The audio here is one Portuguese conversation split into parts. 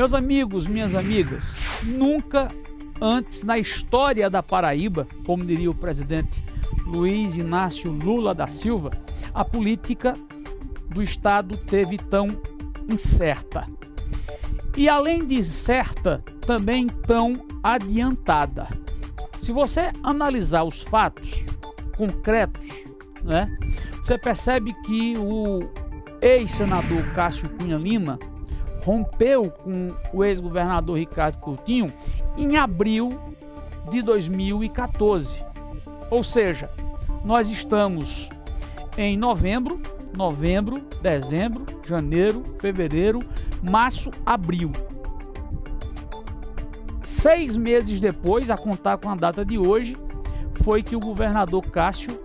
Meus amigos, minhas amigas, nunca antes na história da Paraíba, como diria o presidente Luiz Inácio Lula da Silva, a política do Estado teve tão incerta. E além de certa, também tão adiantada. Se você analisar os fatos concretos, né, você percebe que o ex-senador Cássio Cunha Lima rompeu com o ex-governador Ricardo Coutinho em abril de 2014. Ou seja, nós estamos em novembro, novembro, dezembro, janeiro, fevereiro, março, abril. Seis meses depois, a contar com a data de hoje, foi que o governador Cássio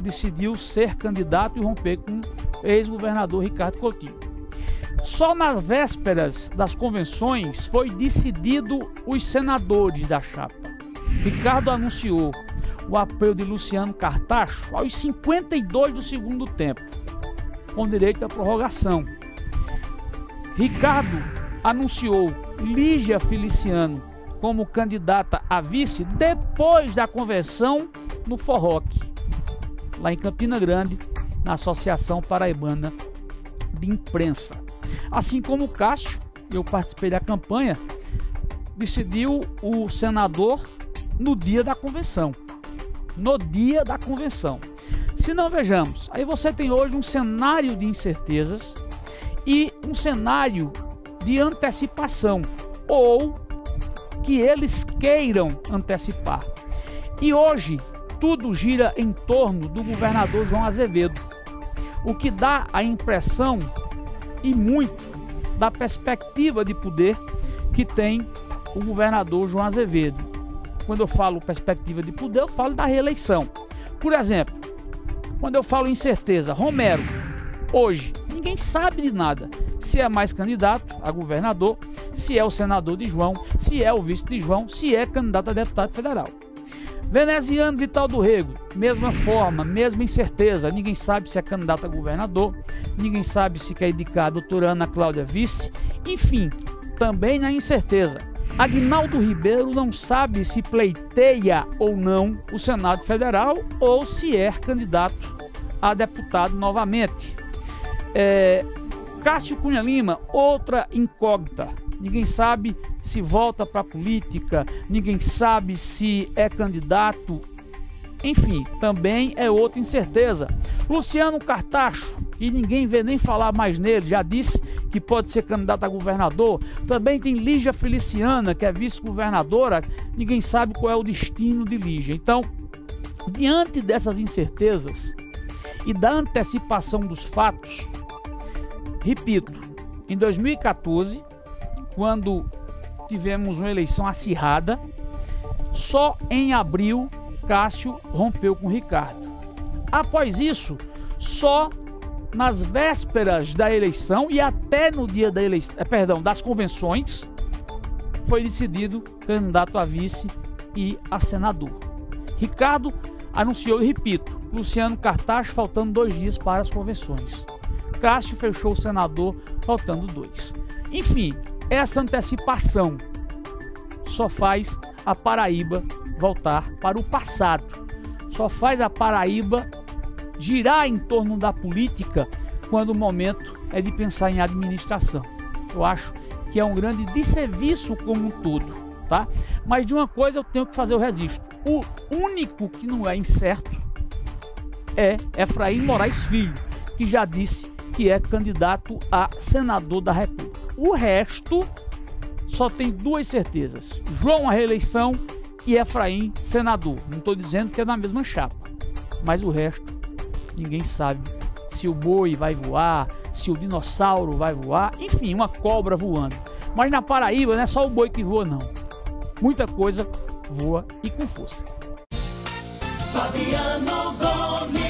decidiu ser candidato e romper com o ex-governador Ricardo Coutinho. Só nas vésperas das convenções foi decidido os senadores da chapa. Ricardo anunciou o apoio de Luciano Cartacho aos 52 do segundo tempo, com direito à prorrogação. Ricardo anunciou Lígia Feliciano como candidata a vice depois da convenção no Forroque, lá em Campina Grande, na Associação Paraibana de Imprensa. Assim como o Cássio, eu participei da campanha, decidiu o senador no dia da convenção. No dia da convenção. Se não vejamos, aí você tem hoje um cenário de incertezas e um cenário de antecipação ou que eles queiram antecipar. E hoje tudo gira em torno do governador João Azevedo, o que dá a impressão e muito da perspectiva de poder que tem o governador João Azevedo. Quando eu falo perspectiva de poder, eu falo da reeleição. Por exemplo, quando eu falo incerteza, Romero, hoje, ninguém sabe de nada. Se é mais candidato a governador, se é o senador de João, se é o vice de João, se é candidato a deputado federal. Veneziano Vital do Rego, mesma forma, mesma incerteza. Ninguém sabe se é candidato a governador, ninguém sabe se quer indicar a doutora Ana Cláudia Vice. Enfim, também na incerteza. Agnaldo Ribeiro não sabe se pleiteia ou não o Senado Federal ou se é candidato a deputado novamente. É, Cássio Cunha Lima, outra incógnita. Ninguém sabe se volta para a política, ninguém sabe se é candidato. Enfim, também é outra incerteza. Luciano Cartacho, que ninguém vê nem falar mais nele, já disse que pode ser candidato a governador. Também tem Lígia Feliciana, que é vice-governadora. Ninguém sabe qual é o destino de Lígia. Então, diante dessas incertezas e da antecipação dos fatos, repito, em 2014, quando tivemos uma eleição acirrada. Só em abril, Cássio rompeu com Ricardo. Após isso, só nas vésperas da eleição e até no dia da eleição, eh, perdão, das convenções, foi decidido candidato a vice e a senador. Ricardo anunciou, e repito, Luciano Cartaz faltando dois dias para as convenções. Cássio fechou o senador faltando dois. Enfim, essa antecipação só faz a Paraíba voltar para o passado, só faz a Paraíba girar em torno da política quando o momento é de pensar em administração. Eu acho que é um grande desserviço como um todo, tá? Mas de uma coisa eu tenho que fazer o registro. O único que não é incerto é Efraim Moraes Filho, que já disse que é candidato a senador da República. O resto só tem duas certezas: João a reeleição e Efraim senador. Não estou dizendo que é na mesma chapa, mas o resto ninguém sabe se o boi vai voar, se o dinossauro vai voar, enfim, uma cobra voando. Mas na Paraíba não é só o boi que voa, não. Muita coisa voa e com força. Fabiano Gomes